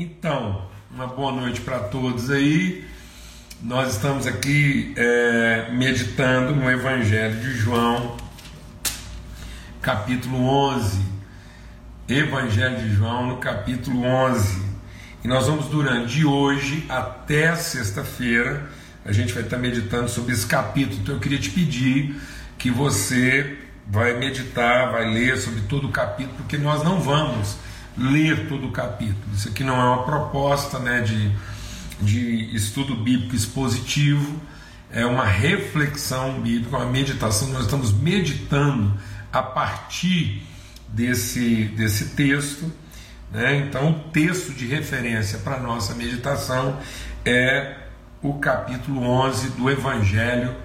Então, uma boa noite para todos aí. Nós estamos aqui é, meditando no Evangelho de João, capítulo 11. Evangelho de João, no capítulo 11. E nós vamos, durante de hoje até sexta-feira, a gente vai estar meditando sobre esse capítulo. Então eu queria te pedir que você vai meditar, vai ler sobre todo o capítulo, porque nós não vamos ler todo o capítulo. Isso aqui não é uma proposta né, de, de estudo bíblico expositivo, é uma reflexão bíblica, uma meditação. Nós estamos meditando a partir desse, desse texto. Né? Então, o texto de referência para a nossa meditação é o capítulo 11 do Evangelho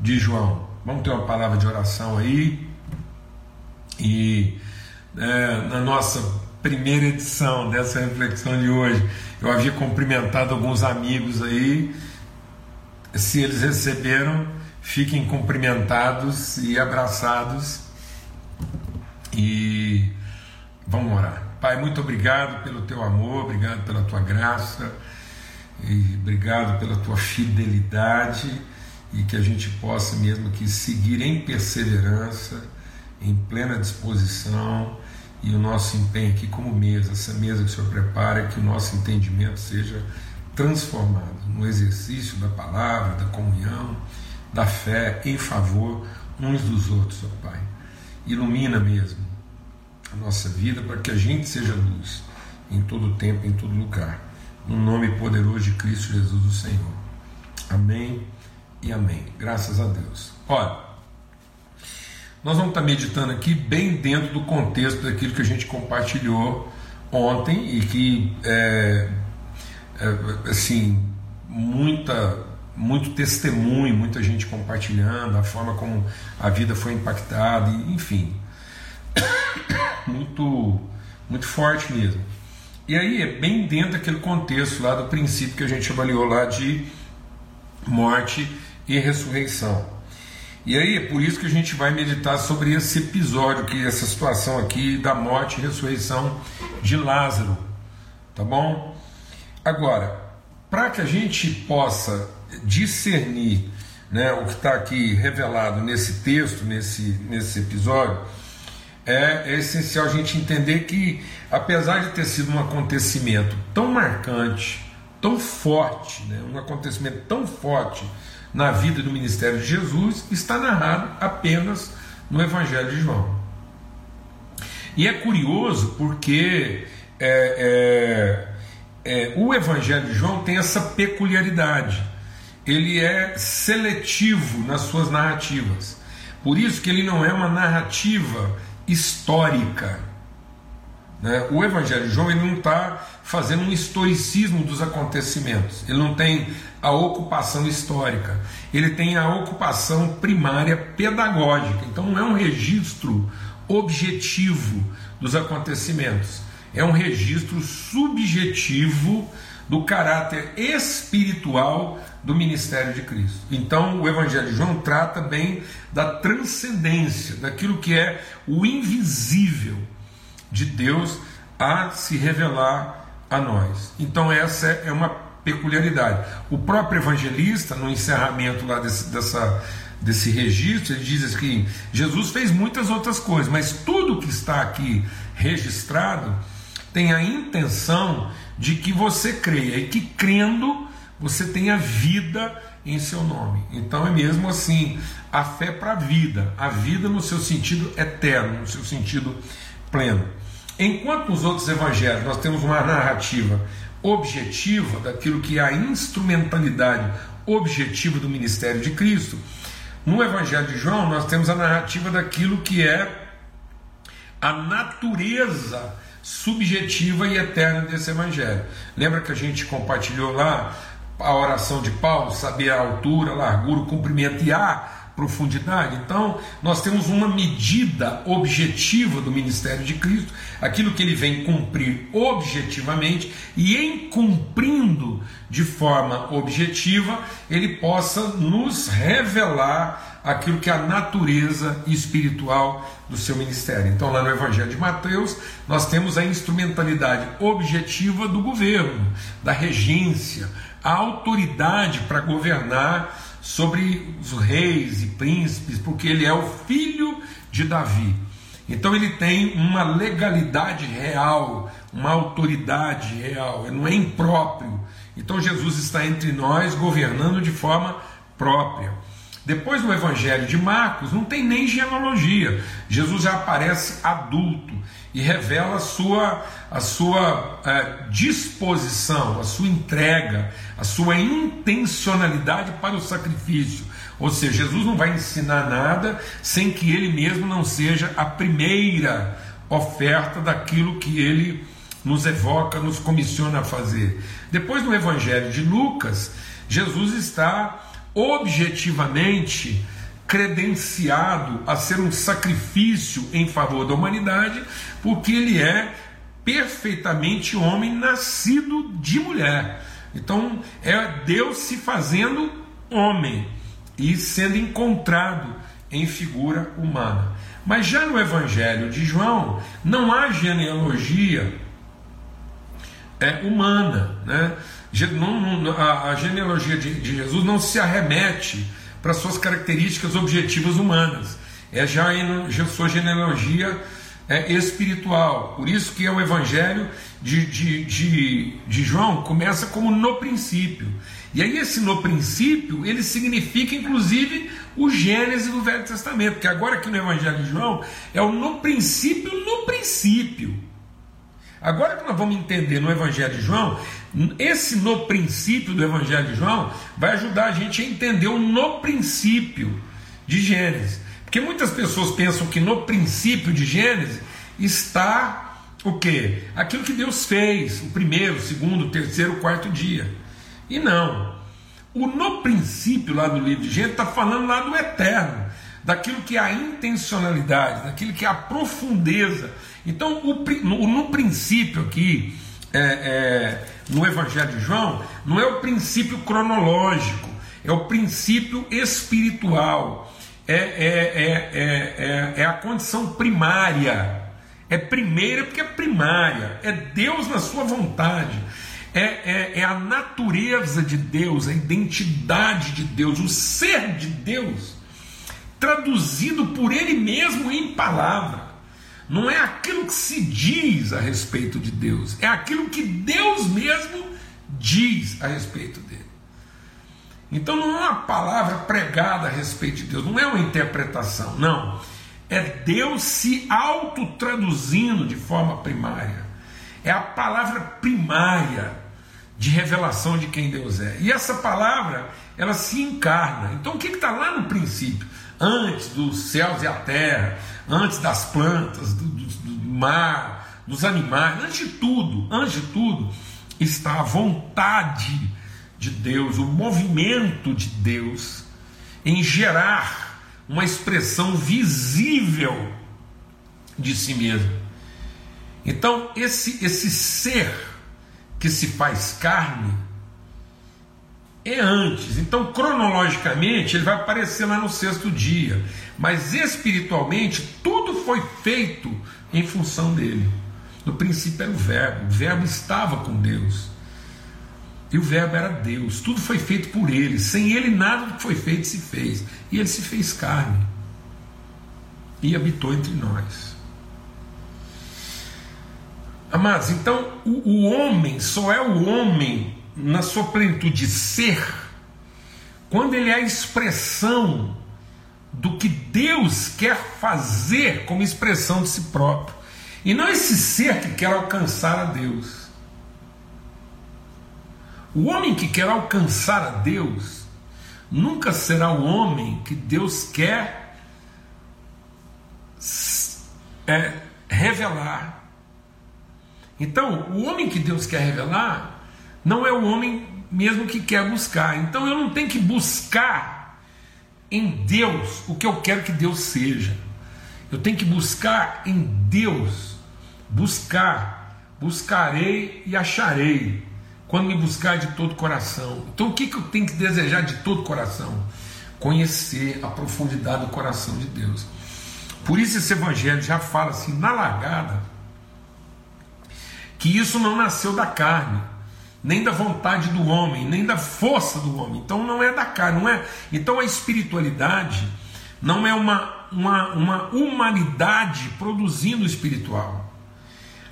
de João. Vamos ter uma palavra de oração aí. E é, na nossa primeira edição dessa reflexão de hoje, eu havia cumprimentado alguns amigos aí. Se eles receberam, fiquem cumprimentados e abraçados. E vamos orar. Pai, muito obrigado pelo teu amor, obrigado pela tua graça e obrigado pela tua fidelidade e que a gente possa mesmo que seguir em perseverança, em plena disposição e o nosso empenho aqui como mesa, essa mesa que o Senhor prepara, que o nosso entendimento seja transformado no exercício da palavra, da comunhão, da fé em favor uns dos outros, ó Pai. Ilumina mesmo a nossa vida para que a gente seja luz em todo tempo, em todo lugar. No nome poderoso de Cristo Jesus, o Senhor. Amém e amém. Graças a Deus. Olha, nós vamos estar meditando aqui bem dentro do contexto daquilo que a gente compartilhou ontem e que é, é, assim muita muito testemunho, muita gente compartilhando a forma como a vida foi impactada, enfim, muito muito forte mesmo. E aí é bem dentro daquele contexto lá do princípio que a gente avaliou lá de morte e ressurreição. E aí é por isso que a gente vai meditar sobre esse episódio, que essa situação aqui da morte e ressurreição de Lázaro, tá bom? Agora, para que a gente possa discernir né, o que está aqui revelado nesse texto, nesse, nesse episódio, é, é essencial a gente entender que, apesar de ter sido um acontecimento tão marcante, tão forte, né, um acontecimento tão forte na vida do ministério de Jesus está narrado apenas no Evangelho de João. E é curioso porque é, é, é, o Evangelho de João tem essa peculiaridade. Ele é seletivo nas suas narrativas. Por isso que ele não é uma narrativa histórica. Né? O Evangelho de João ele não está fazendo um historicismo dos acontecimentos. Ele não tem a ocupação histórica, ele tem a ocupação primária pedagógica. Então não é um registro objetivo dos acontecimentos, é um registro subjetivo do caráter espiritual do ministério de Cristo. Então, o Evangelho de João trata bem da transcendência, daquilo que é o invisível de Deus a se revelar a nós. Então, essa é uma peculiaridade. O próprio evangelista, no encerramento lá desse, dessa, desse registro, ele diz que Jesus fez muitas outras coisas, mas tudo que está aqui registrado tem a intenção de que você creia e que crendo você tenha vida em seu nome. Então é mesmo assim, a fé para a vida, a vida no seu sentido eterno, no seu sentido pleno. Enquanto nos outros evangelhos nós temos uma narrativa objetiva daquilo que é a instrumentalidade objetiva do ministério de Cristo, no Evangelho de João nós temos a narrativa daquilo que é a natureza subjetiva e eterna desse Evangelho. Lembra que a gente compartilhou lá a oração de Paulo, saber a altura, a largura, o comprimento e a profundidade. Então, nós temos uma medida objetiva do ministério de Cristo, aquilo que ele vem cumprir objetivamente, e em cumprindo de forma objetiva, ele possa nos revelar aquilo que é a natureza espiritual do seu ministério. Então, lá no Evangelho de Mateus, nós temos a instrumentalidade objetiva do governo, da regência, a autoridade para governar sobre os reis e príncipes, porque ele é o filho de Davi. Então ele tem uma legalidade real, uma autoridade real, não é impróprio. Então Jesus está entre nós governando de forma própria. Depois no Evangelho de Marcos não tem nem genealogia. Jesus já aparece adulto e revela a sua, a sua é, disposição, a sua entrega, a sua intencionalidade para o sacrifício. Ou seja, Jesus não vai ensinar nada sem que ele mesmo não seja a primeira oferta daquilo que ele nos evoca, nos comissiona a fazer. Depois no Evangelho de Lucas, Jesus está objetivamente credenciado a ser um sacrifício em favor da humanidade, porque ele é perfeitamente homem nascido de mulher. Então é Deus se fazendo homem e sendo encontrado em figura humana. Mas já no Evangelho de João não há genealogia é, humana, né? A, genealogia de, Jesus não se arremete para suas características objetivas humanas. É já em sua genealogia é, espiritual. Por isso que é o Evangelho de, de, de, de João começa como no princípio. E aí esse no princípio, ele significa inclusive o Gênesis do Velho Testamento, que agora aqui no Evangelho de João é o no princípio, no princípio. Agora que nós vamos entender no Evangelho de João, esse no princípio do Evangelho de João vai ajudar a gente a entender o no princípio de Gênesis. Porque muitas pessoas pensam que no princípio de Gênesis está o que? Aquilo que Deus fez, o primeiro, o segundo, o terceiro, o quarto dia. E não. O no princípio lá do livro de Gênesis está falando lá do eterno, daquilo que é a intencionalidade, daquilo que é a profundeza. Então, o, no, princípio aqui, é, é, no Evangelho de João, não é o princípio cronológico, é o princípio espiritual é, é, é, é, a condição primária. É primeira porque é primária. É Deus na sua vontade. É, é, a natureza de Deus, a identidade de Deus, o ser de Deus, traduzido por Ele mesmo em palavra. Não é aquilo que se diz a respeito de Deus, é aquilo que Deus mesmo diz a respeito dele. Então não é uma palavra pregada a respeito de Deus, não é uma interpretação, não. É Deus se autotraduzindo de forma primária. É a palavra primária de revelação de quem Deus é. E essa palavra, ela se encarna. Então o que está lá no princípio? Antes dos céus e a terra, antes das plantas, do, do, do mar, dos animais, antes de tudo, antes de tudo, está a vontade de Deus, o movimento de Deus em gerar uma expressão visível de si mesmo. Então, esse, esse ser que se faz carne é antes. Então, cronologicamente, ele vai aparecer lá no sexto dia. Mas espiritualmente, tudo foi feito em função dele. No princípio era o Verbo, o Verbo estava com Deus. E o Verbo era Deus, tudo foi feito por Ele, sem Ele nada do que foi feito se fez. E Ele se fez carne e habitou entre nós. Amados, então o, o homem só é o homem na sua plenitude de ser quando ele é a expressão do que Deus quer fazer como expressão de si próprio. E não esse ser que quer alcançar a Deus. O homem que quer alcançar a Deus nunca será o homem que Deus quer é, revelar. Então, o homem que Deus quer revelar não é o homem mesmo que quer buscar. Então, eu não tenho que buscar em Deus o que eu quero que Deus seja. Eu tenho que buscar em Deus. Buscar, buscarei e acharei quando me buscar de todo coração. Então o que, que eu tenho que desejar de todo coração? conhecer a profundidade do coração de Deus. Por isso esse evangelho já fala assim na largada que isso não nasceu da carne, nem da vontade do homem, nem da força do homem. Então não é da carne, não é. Então a espiritualidade não é uma, uma, uma humanidade produzindo espiritual.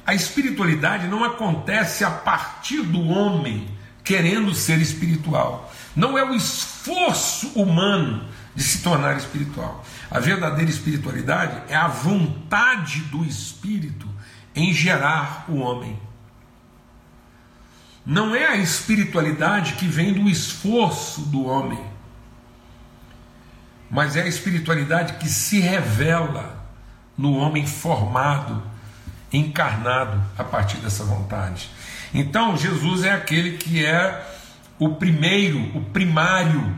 A espiritualidade não acontece a partir do homem querendo ser espiritual. Não é o esforço humano de se tornar espiritual. A verdadeira espiritualidade é a vontade do espírito em gerar o homem. Não é a espiritualidade que vem do esforço do homem, mas é a espiritualidade que se revela no homem formado, encarnado a partir dessa vontade. Então, Jesus é aquele que é o primeiro, o primário.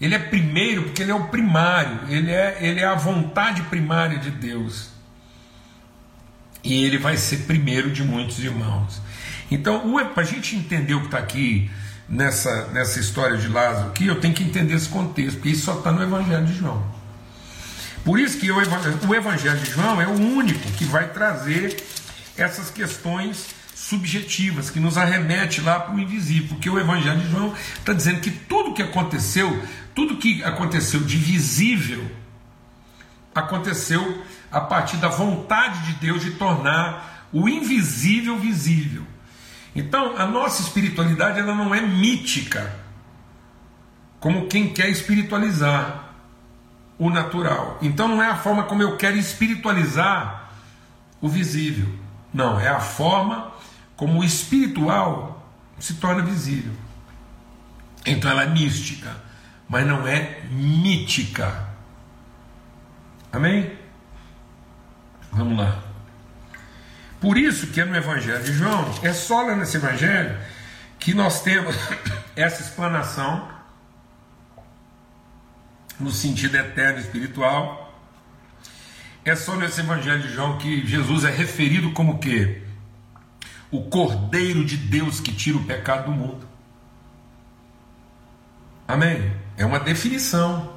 Ele é primeiro porque ele é o primário, ele é, ele é a vontade primária de Deus. E ele vai ser primeiro de muitos irmãos. Então, para a gente entender o que está aqui nessa, nessa história de Lázaro, aqui, eu tenho que entender esse contexto, porque isso só está no Evangelho de João. Por isso que Evangelho, o Evangelho de João é o único que vai trazer essas questões subjetivas, que nos arremete lá para o invisível, porque o Evangelho de João está dizendo que tudo que aconteceu, tudo que aconteceu de visível, aconteceu a partir da vontade de Deus de tornar o invisível visível. Então, a nossa espiritualidade ela não é mítica, como quem quer espiritualizar o natural. Então, não é a forma como eu quero espiritualizar o visível. Não, é a forma como o espiritual se torna visível. Então ela é mística, mas não é mítica. Amém? Vamos lá. Por isso que é no Evangelho de João, é só lá nesse Evangelho que nós temos essa explanação no sentido eterno espiritual. É só nesse Evangelho de João que Jesus é referido como que o Cordeiro de Deus que tira o pecado do mundo. Amém? É uma definição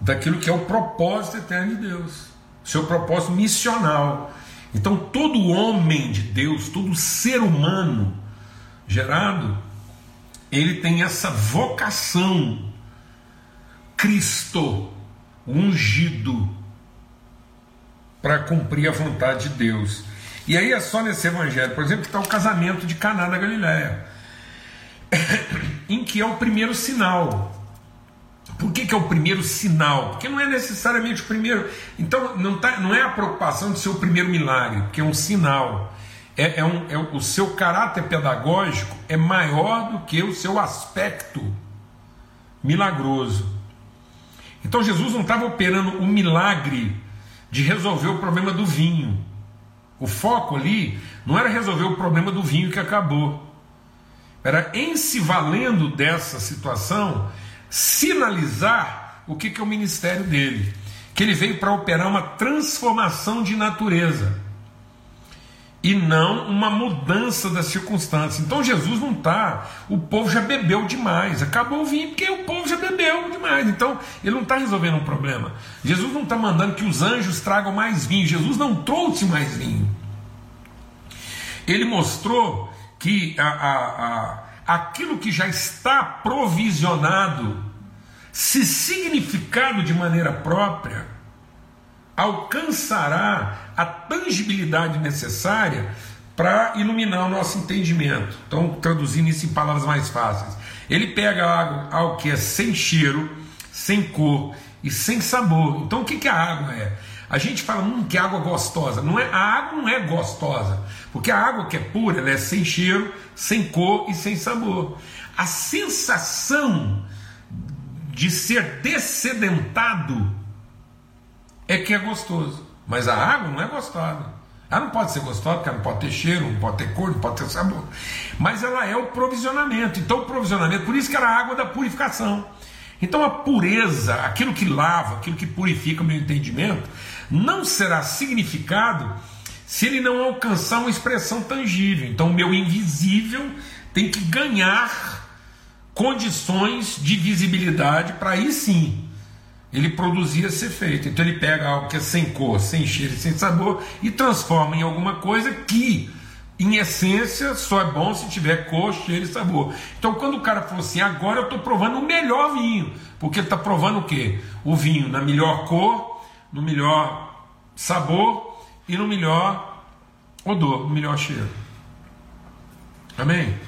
daquilo que é o propósito eterno de Deus, seu propósito missional. Então, todo homem de Deus, todo ser humano gerado, ele tem essa vocação, Cristo, ungido, para cumprir a vontade de Deus. E aí é só nesse evangelho, por exemplo, que está o casamento de Caná da Galiléia, em que é o primeiro sinal. Por que, que é o primeiro sinal? Porque não é necessariamente o primeiro. Então, não, tá, não é a preocupação de ser o primeiro milagre, porque é um sinal. É, é, um, é o seu caráter pedagógico é maior do que o seu aspecto milagroso. Então Jesus não estava operando o milagre de resolver o problema do vinho. O foco ali não era resolver o problema do vinho que acabou, era em se valendo dessa situação, sinalizar o que, que é o ministério dele, que ele veio para operar uma transformação de natureza e não uma mudança das circunstâncias. Então Jesus não está, o povo já bebeu demais, acabou o vinho porque o povo já bebeu demais. Então ele não está resolvendo um problema. Jesus não está mandando que os anjos tragam mais vinho. Jesus não trouxe mais vinho. Ele mostrou que a, a, a, aquilo que já está provisionado, se significado de maneira própria, alcançará a tangibilidade necessária para iluminar o nosso entendimento. Então, traduzindo isso em palavras mais fáceis, ele pega algo, algo que é sem cheiro, sem cor e sem sabor. Então, o que, que a água é? A gente fala hum, que água gostosa. Não é, a água não é gostosa, porque a água que é pura, ela é sem cheiro, sem cor e sem sabor. A sensação de ser descedentado é que é gostoso. Mas a água não é gostosa. Ela não pode ser gostosa, porque ela não pode ter cheiro, não pode ter cor, não pode ter sabor. Mas ela é o provisionamento. Então, o provisionamento, por isso que era a água da purificação. Então, a pureza, aquilo que lava, aquilo que purifica o meu entendimento, não será significado se ele não alcançar uma expressão tangível. Então, o meu invisível tem que ganhar condições de visibilidade para aí sim ele produzir esse efeito. Então ele pega algo que é sem cor, sem cheiro, sem sabor e transforma em alguma coisa que, em essência, só é bom se tiver cor, cheiro e sabor. Então quando o cara falou assim, agora eu estou provando o melhor vinho, porque está provando o quê? O vinho na melhor cor, no melhor sabor e no melhor odor, no melhor cheiro. Amém?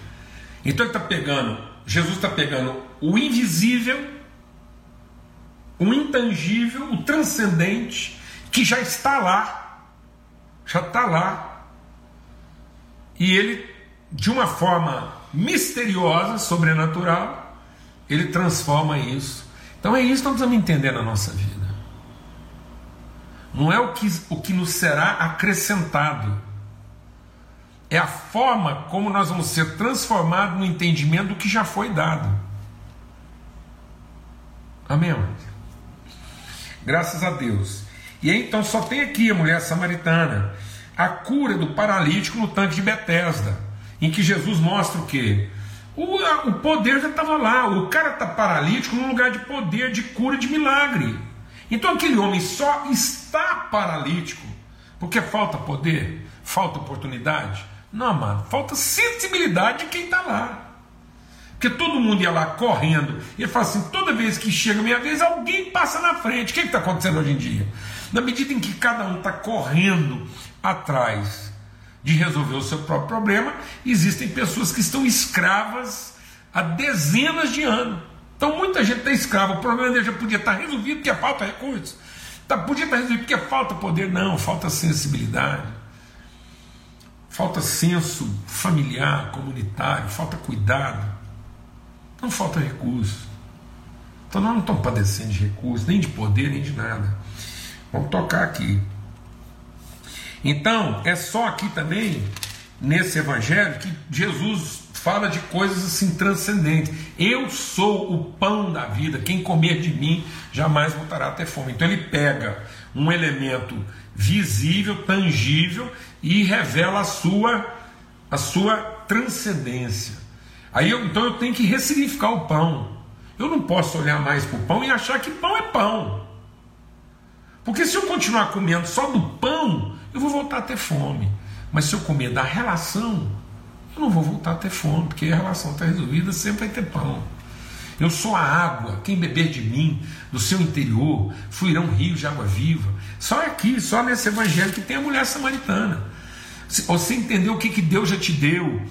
Então ele está pegando, Jesus está pegando o invisível, o intangível, o transcendente, que já está lá, já está lá. E ele, de uma forma misteriosa, sobrenatural, ele transforma isso. Então é isso que nós precisamos entender na nossa vida. Não é o que, o que nos será acrescentado, é a forma como nós vamos ser transformados no entendimento do que já foi dado. Amém, Graças a Deus. E aí, então só tem aqui a mulher samaritana, a cura do paralítico no tanque de Betesda, em que Jesus mostra o quê? O, o poder já estava lá, o cara está paralítico num lugar de poder, de cura, de milagre. Então aquele homem só está paralítico porque falta poder, falta oportunidade, não, mano, falta sensibilidade de quem está lá. Porque todo mundo ia lá correndo. E ele fala assim: toda vez que chega a minha vez, alguém passa na frente. O que está acontecendo hoje em dia? Na medida em que cada um está correndo atrás de resolver o seu próprio problema, existem pessoas que estão escravas há dezenas de anos. Então muita gente está escrava. O problema dele já podia estar resolvido porque falta recursos. Tá, podia estar resolvido porque falta poder. Não, falta sensibilidade falta senso familiar, comunitário, falta cuidado, não falta recurso. Então nós não estamos padecendo de recurso, nem de poder, nem de nada. Vamos tocar aqui. Então, é só aqui também, nesse evangelho, que Jesus fala de coisas assim transcendentes. Eu sou o pão da vida, quem comer de mim jamais voltará a ter fome. Então ele pega um elemento visível, tangível, e revela a sua, a sua transcendência. Aí eu, então eu tenho que ressignificar o pão. Eu não posso olhar mais para o pão e achar que pão é pão. Porque se eu continuar comendo só do pão, eu vou voltar a ter fome. Mas se eu comer da relação, eu não vou voltar a ter fome, porque a relação está resolvida, sempre vai ter pão. Eu sou a água, quem beber de mim, do seu interior, fluirão rios de água viva. Só aqui, só nesse evangelho que tem a mulher samaritana. Você entendeu o que, que Deus já te deu,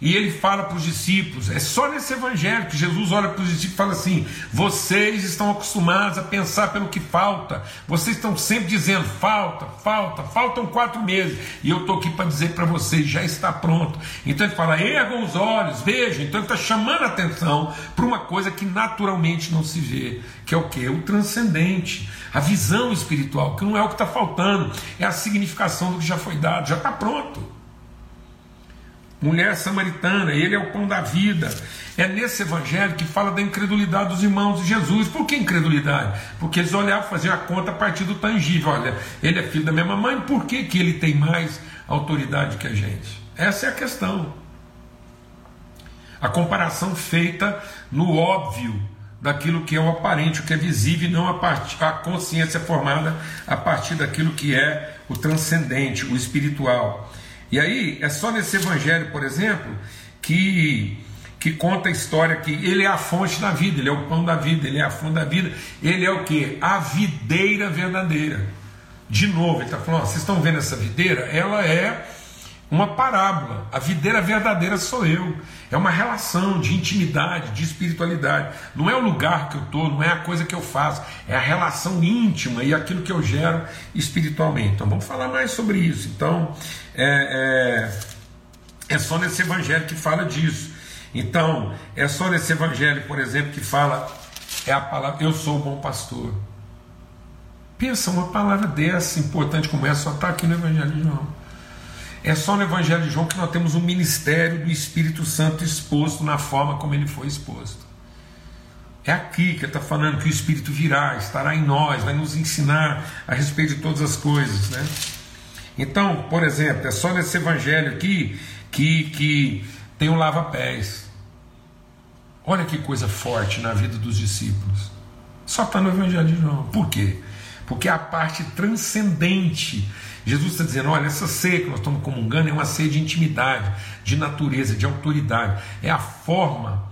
e ele fala para os discípulos, é só nesse evangelho que Jesus olha para os discípulos e fala assim: vocês estão acostumados a pensar pelo que falta, vocês estão sempre dizendo falta, falta, faltam quatro meses, e eu estou aqui para dizer para vocês: já está pronto. Então ele fala: ergam os olhos, vejam. Então ele está chamando a atenção para uma coisa que naturalmente não se vê, que é o que? O transcendente, a visão espiritual, que não é o que está faltando, é a significação do que já foi dado, já está pronto mulher samaritana, ele é o pão da vida. É nesse evangelho que fala da incredulidade dos irmãos de Jesus. Por que incredulidade? Porque eles olhavam, faziam a conta a partir do tangível. Olha, ele é filho da minha mamãe, por que, que ele tem mais autoridade que a gente? Essa é a questão. A comparação feita no óbvio daquilo que é o aparente, o que é visível, e não a, part... a consciência formada a partir daquilo que é o transcendente, o espiritual. E aí, é só nesse evangelho, por exemplo, que, que conta a história que ele é a fonte da vida, ele é o pão da vida, ele é a fonte da vida, ele é o que? A videira verdadeira. De novo, ele está falando: ó, vocês estão vendo essa videira? Ela é uma parábola. A videira verdadeira sou eu. É uma relação de intimidade, de espiritualidade. Não é o lugar que eu estou, não é a coisa que eu faço, é a relação íntima e aquilo que eu gero espiritualmente. Então vamos falar mais sobre isso. Então é, é, é só nesse evangelho que fala disso. Então é só nesse evangelho, por exemplo, que fala é a palavra eu sou o bom pastor. Pensa uma palavra dessa importante como essa só está aqui no Evangelho de João. É só no Evangelho de João que nós temos um ministério do Espírito Santo exposto na forma como ele foi exposto. É aqui que ele está falando que o Espírito virá, estará em nós, vai nos ensinar a respeito de todas as coisas. Né? Então, por exemplo, é só nesse Evangelho aqui que, que tem o lava-pés. Olha que coisa forte na vida dos discípulos. Só está no Evangelho de João. Por quê? Porque é a parte transcendente. Jesus está dizendo: olha, essa ceia que nós estamos comungando é uma ceia de intimidade, de natureza, de autoridade. É a forma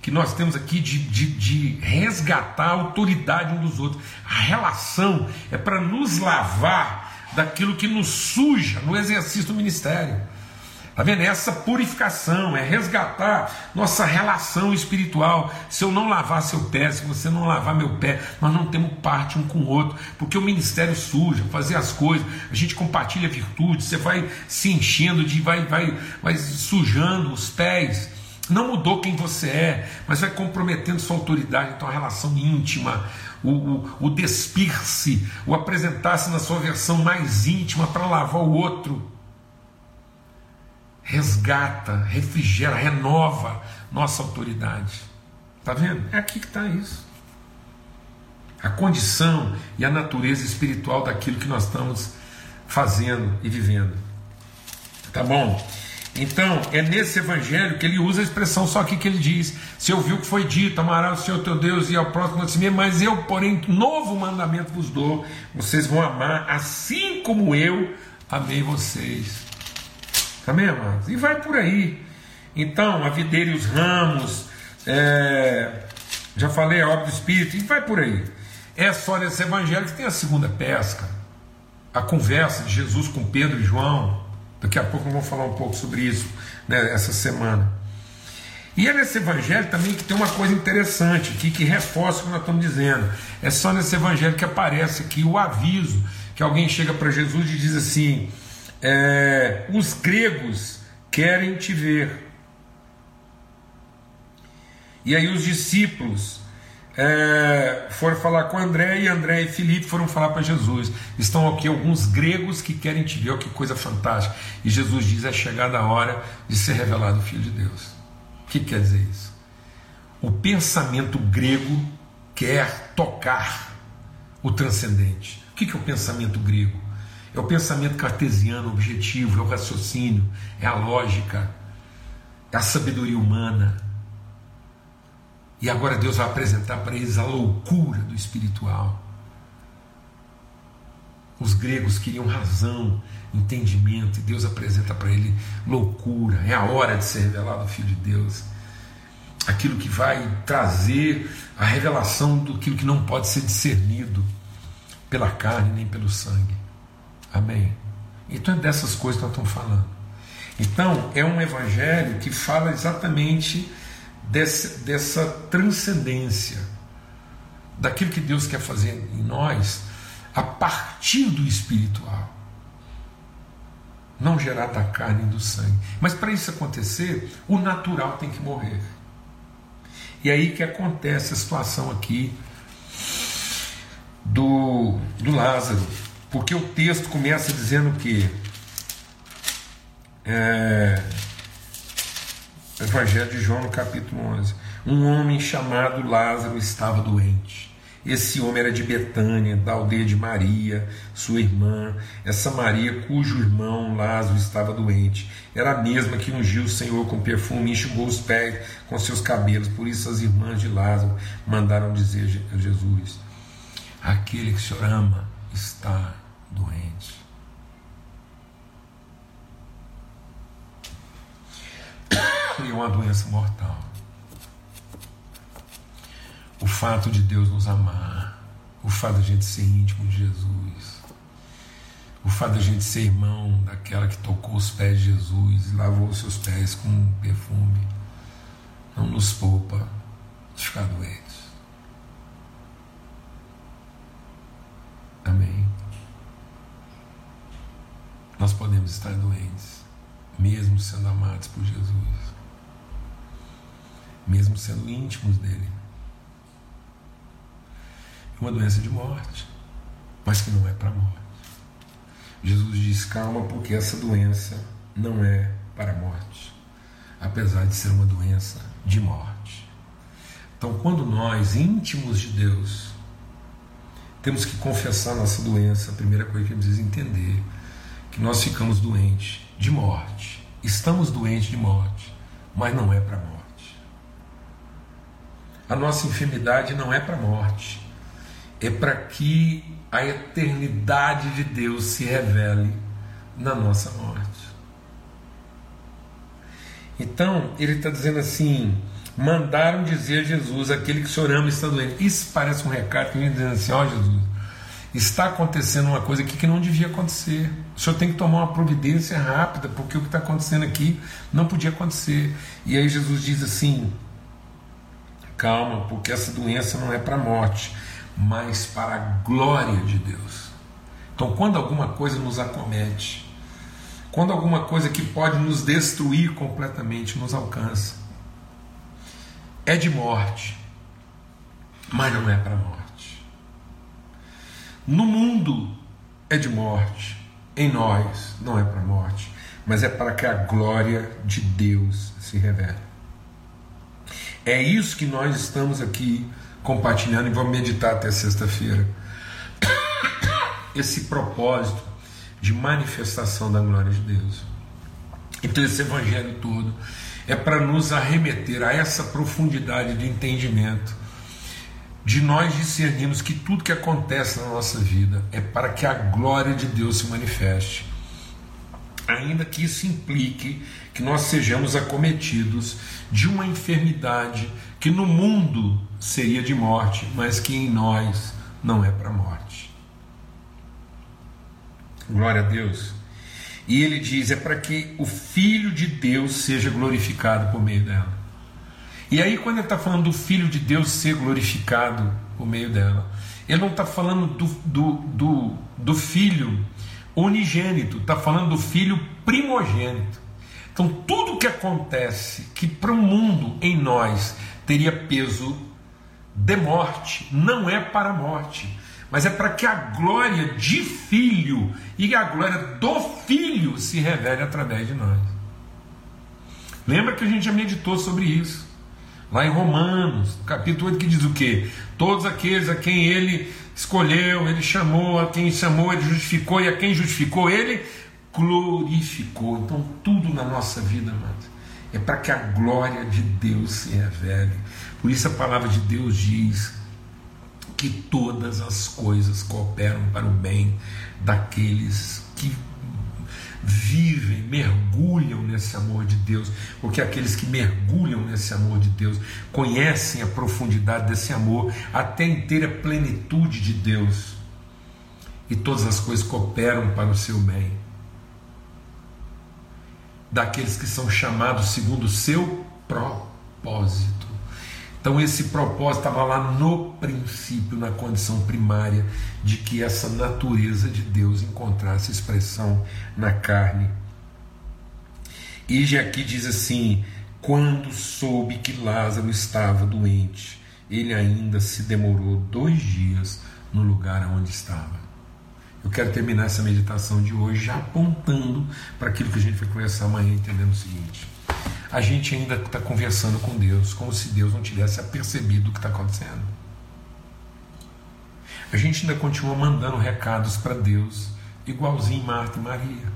que nós temos aqui de, de, de resgatar a autoridade um dos outros. A relação é para nos lavar daquilo que nos suja no exercício do ministério. Está vendo? É essa purificação, é resgatar nossa relação espiritual. Se eu não lavar seu pé, se você não lavar meu pé, nós não temos parte um com o outro, porque o ministério suja, fazer as coisas, a gente compartilha virtudes, você vai se enchendo de, vai, vai, vai sujando os pés. Não mudou quem você é, mas vai comprometendo sua autoridade, então a relação íntima, o, o, o despir-se, o apresentar-se na sua versão mais íntima para lavar o outro resgata, refrigera, renova nossa autoridade. Está vendo? É aqui que está isso. A condição e a natureza espiritual daquilo que nós estamos fazendo e vivendo. Tá bom? Então, é nesse evangelho que ele usa a expressão só aqui que ele diz: Se ouviu o que foi dito, amarás o Senhor teu Deus e ao próximo a si mesmo, mas eu, porém, novo mandamento vos dou: vocês vão amar assim como eu amei vocês. Amém, amados? E vai por aí. Então, a videira e os ramos, é, já falei a obra do Espírito, e vai por aí. É só nesse evangelho que tem a segunda pesca, a conversa de Jesus com Pedro e João. Daqui a pouco vamos falar um pouco sobre isso né, essa semana. E é nesse evangelho também que tem uma coisa interessante aqui que reforça o que nós estamos dizendo. É só nesse evangelho que aparece aqui o aviso que alguém chega para Jesus e diz assim: é, os gregos querem te ver. E aí os discípulos é, foram falar com André e André e Filipe foram falar para Jesus. Estão aqui alguns gregos que querem te ver, oh, que coisa fantástica. E Jesus diz: é chegada a hora de ser revelado o Filho de Deus. O que quer dizer isso? O pensamento grego quer tocar o transcendente. O que é o pensamento grego? É o pensamento cartesiano, objetivo, é o raciocínio, é a lógica, é a sabedoria humana. E agora Deus vai apresentar para eles a loucura do espiritual. Os gregos queriam razão, entendimento, e Deus apresenta para ele loucura. É a hora de ser revelado o Filho de Deus. Aquilo que vai trazer a revelação do que não pode ser discernido pela carne nem pelo sangue. Amém? Então é dessas coisas que nós estamos falando. Então, é um evangelho que fala exatamente desse, dessa transcendência, daquilo que Deus quer fazer em nós a partir do espiritual. Não gerar da carne e do sangue. Mas para isso acontecer, o natural tem que morrer. E aí que acontece a situação aqui do, do Lázaro. Porque o texto começa dizendo que é, Evangelho de João, no capítulo 11: Um homem chamado Lázaro estava doente. Esse homem era de Betânia, da aldeia de Maria, sua irmã. Essa Maria, cujo irmão Lázaro estava doente, era a mesma que ungiu o Senhor com perfume e enxugou os pés com seus cabelos. Por isso, as irmãs de Lázaro mandaram dizer a Jesus: Aquele que o Senhor ama está doente. E uma doença mortal. O fato de Deus nos amar, o fato de a gente ser íntimo de Jesus, o fato de a gente ser irmão daquela que tocou os pés de Jesus e lavou os seus pés com perfume, não nos poupa de ficar doentes. Nós podemos estar doentes, mesmo sendo amados por Jesus, mesmo sendo íntimos dele. É uma doença de morte, mas que não é para a morte. Jesus diz: calma, porque essa doença não é para a morte, apesar de ser uma doença de morte. Então, quando nós, íntimos de Deus, temos que confessar nossa doença, a primeira coisa que gente precisa entender que nós ficamos doentes de morte. Estamos doentes de morte, mas não é para morte. a nossa enfermidade não é para morte, é para que a eternidade de Deus se revele na nossa morte. Então, ele está dizendo assim: mandaram dizer a Jesus, aquele que o Senhor ama está doente. Isso parece um recado que vem dizendo assim: ó oh, Jesus, está acontecendo uma coisa aqui que não devia acontecer. O Senhor tem que tomar uma providência rápida, porque o que está acontecendo aqui não podia acontecer. E aí Jesus diz assim: calma, porque essa doença não é para a morte, mas para a glória de Deus. Então, quando alguma coisa nos acomete, quando alguma coisa que pode nos destruir completamente nos alcança, é de morte, mas não é para morte. No mundo é de morte, em nós não é para morte, mas é para que a glória de Deus se revele. É isso que nós estamos aqui compartilhando e vamos meditar até sexta-feira. Esse propósito de manifestação da glória de Deus. Então, esse evangelho todo é para nos arremeter a essa profundidade de entendimento, de nós discernirmos que tudo que acontece na nossa vida é para que a glória de Deus se manifeste. Ainda que isso implique que nós sejamos acometidos de uma enfermidade que no mundo seria de morte, mas que em nós não é para morte. Glória a Deus. E ele diz: é para que o Filho de Deus seja glorificado por meio dela. E aí, quando ele está falando do Filho de Deus ser glorificado por meio dela, ele não está falando do, do, do, do Filho unigênito, está falando do Filho primogênito. Então, tudo que acontece que para o mundo em nós teria peso de morte, não é para a morte, mas é para que a glória de filho e a glória do filho se revele através de nós. Lembra que a gente já meditou sobre isso? Lá em Romanos, capítulo 8, que diz o quê? Todos aqueles a quem ele escolheu, ele chamou, a quem chamou, ele justificou, e a quem justificou, ele glorificou. Então, tudo na nossa vida, amados, é para que a glória de Deus se revele. Por isso, a palavra de Deus diz que todas as coisas cooperam para o bem daqueles que vivem, mergulham nesse amor de Deus, porque aqueles que mergulham nesse amor de Deus conhecem a profundidade desse amor até inteira plenitude de Deus. E todas as coisas cooperam para o seu bem daqueles que são chamados segundo o seu propósito. Então, esse propósito estava lá no princípio, na condição primária de que essa natureza de Deus encontrasse expressão na carne. E aqui diz assim: quando soube que Lázaro estava doente, ele ainda se demorou dois dias no lugar onde estava. Eu quero terminar essa meditação de hoje já apontando para aquilo que a gente vai conversar amanhã, entendendo o seguinte. A gente ainda está conversando com Deus como se Deus não tivesse apercebido o que está acontecendo. A gente ainda continua mandando recados para Deus, igualzinho Marta e Maria.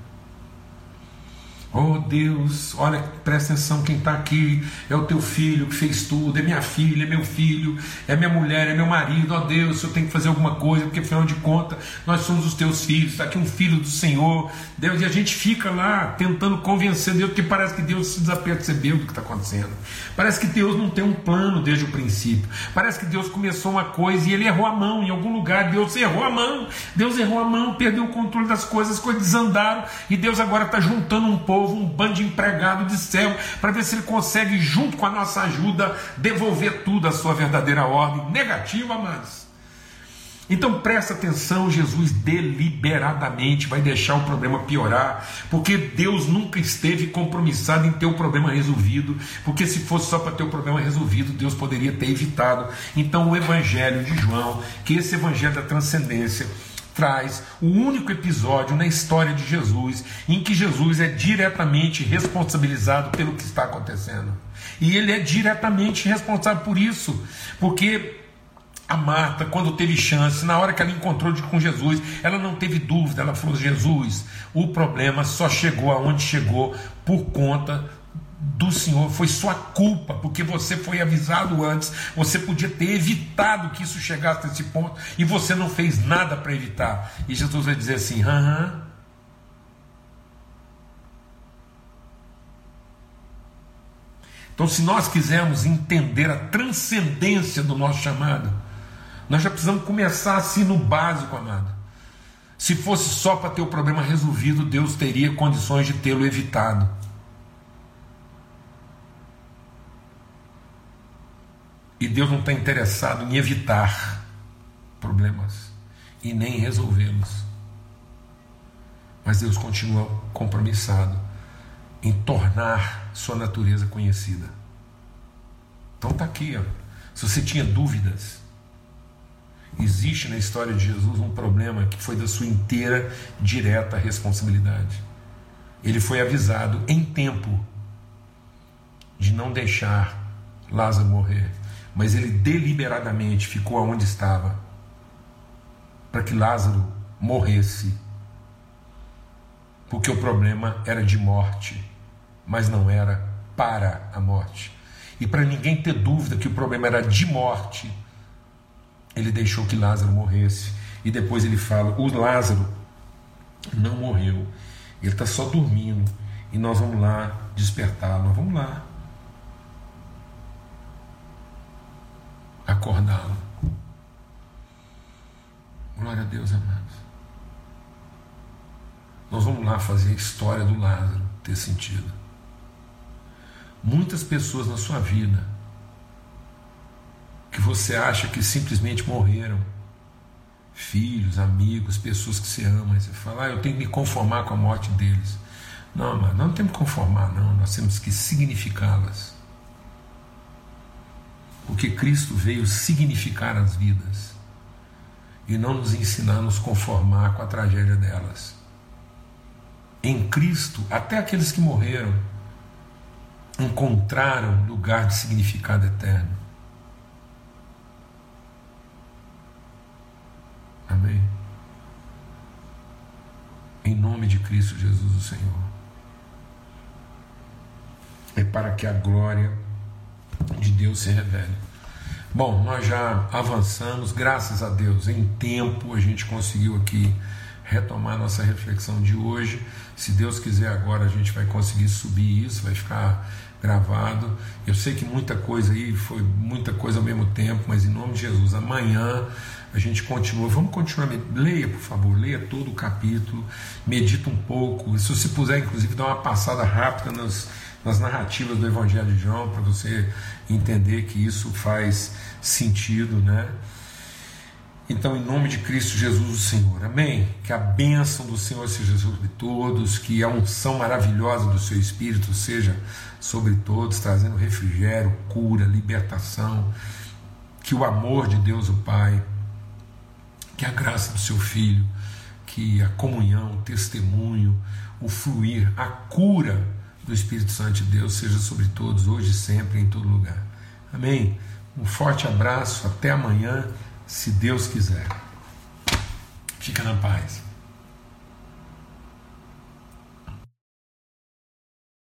Oh Deus, olha, presta atenção, quem está aqui é o teu filho que fez tudo, é minha filha, é meu filho, é minha mulher, é meu marido. Oh Deus, eu tenho que fazer alguma coisa, porque afinal de contas nós somos os teus filhos, está aqui um filho do Senhor. Deus, e a gente fica lá tentando convencer Deus, porque parece que Deus se desapercebeu do que está acontecendo. Parece que Deus não tem um plano desde o princípio. Parece que Deus começou uma coisa e ele errou a mão em algum lugar. Deus errou a mão, Deus errou a mão, perdeu o controle das coisas, as coisas desandaram, e Deus agora está juntando um povo povo, um bando de empregado de céu, para ver se ele consegue, junto com a nossa ajuda, devolver tudo à sua verdadeira ordem. Negativa, amados. Então presta atenção, Jesus deliberadamente vai deixar o problema piorar, porque Deus nunca esteve compromissado em ter o problema resolvido, porque se fosse só para ter o problema resolvido, Deus poderia ter evitado. Então o Evangelho de João, que esse Evangelho da transcendência, traz o único episódio na história de Jesus em que Jesus é diretamente responsabilizado pelo que está acontecendo. E ele é diretamente responsável por isso, porque a Marta, quando teve chance, na hora que ela encontrou com Jesus, ela não teve dúvida, ela falou: Jesus, o problema só chegou aonde chegou por conta do Senhor, foi sua culpa, porque você foi avisado antes, você podia ter evitado que isso chegasse a esse ponto e você não fez nada para evitar. E Jesus vai dizer assim. Então, se nós quisermos entender a transcendência do nosso chamado, nós já precisamos começar assim no básico, amado. Se fosse só para ter o problema resolvido, Deus teria condições de tê-lo evitado. E Deus não está interessado em evitar problemas e nem resolvê-los. Mas Deus continua compromissado em tornar sua natureza conhecida. Então está aqui, ó. se você tinha dúvidas, existe na história de Jesus um problema que foi da sua inteira direta responsabilidade. Ele foi avisado em tempo de não deixar Lázaro morrer, mas ele deliberadamente ficou aonde estava para que Lázaro morresse, porque o problema era de morte mas não era para a morte. E para ninguém ter dúvida que o problema era de morte, ele deixou que Lázaro morresse. E depois ele fala: o Lázaro não morreu, ele está só dormindo. E nós vamos lá despertá-lo, vamos lá acordá-lo. Glória a Deus, amados. Nós vamos lá fazer a história do Lázaro ter sentido muitas pessoas na sua vida que você acha que simplesmente morreram. Filhos, amigos, pessoas que você ama. E você fala, ah, eu tenho que me conformar com a morte deles. Não, mas não temos que conformar, não. Nós temos que significá-las. Porque Cristo veio significar as vidas e não nos ensinar a nos conformar com a tragédia delas. Em Cristo, até aqueles que morreram encontraram lugar de significado eterno. Amém. Em nome de Cristo Jesus, o Senhor. É para que a glória de Deus se revele. Bom, nós já avançamos, graças a Deus, em tempo a gente conseguiu aqui retomar nossa reflexão de hoje. Se Deus quiser, agora a gente vai conseguir subir isso, vai ficar gravado. Eu sei que muita coisa aí foi muita coisa ao mesmo tempo, mas em nome de Jesus, amanhã a gente continua. Vamos continuar. Leia, por favor, leia todo o capítulo, medita um pouco. Se você puder, inclusive, dar uma passada rápida nas, nas narrativas do Evangelho de João, para você entender que isso faz sentido, né? Então, em nome de Cristo Jesus, o Senhor, amém? Que a bênção do Senhor seja sobre todos, que a unção maravilhosa do seu Espírito seja sobre todos, trazendo refrigério, cura, libertação, que o amor de Deus, o Pai, que a graça do seu Filho, que a comunhão, o testemunho, o fluir, a cura do Espírito Santo de Deus seja sobre todos, hoje e sempre, em todo lugar. Amém? Um forte abraço, até amanhã se Deus quiser. Fica na paz.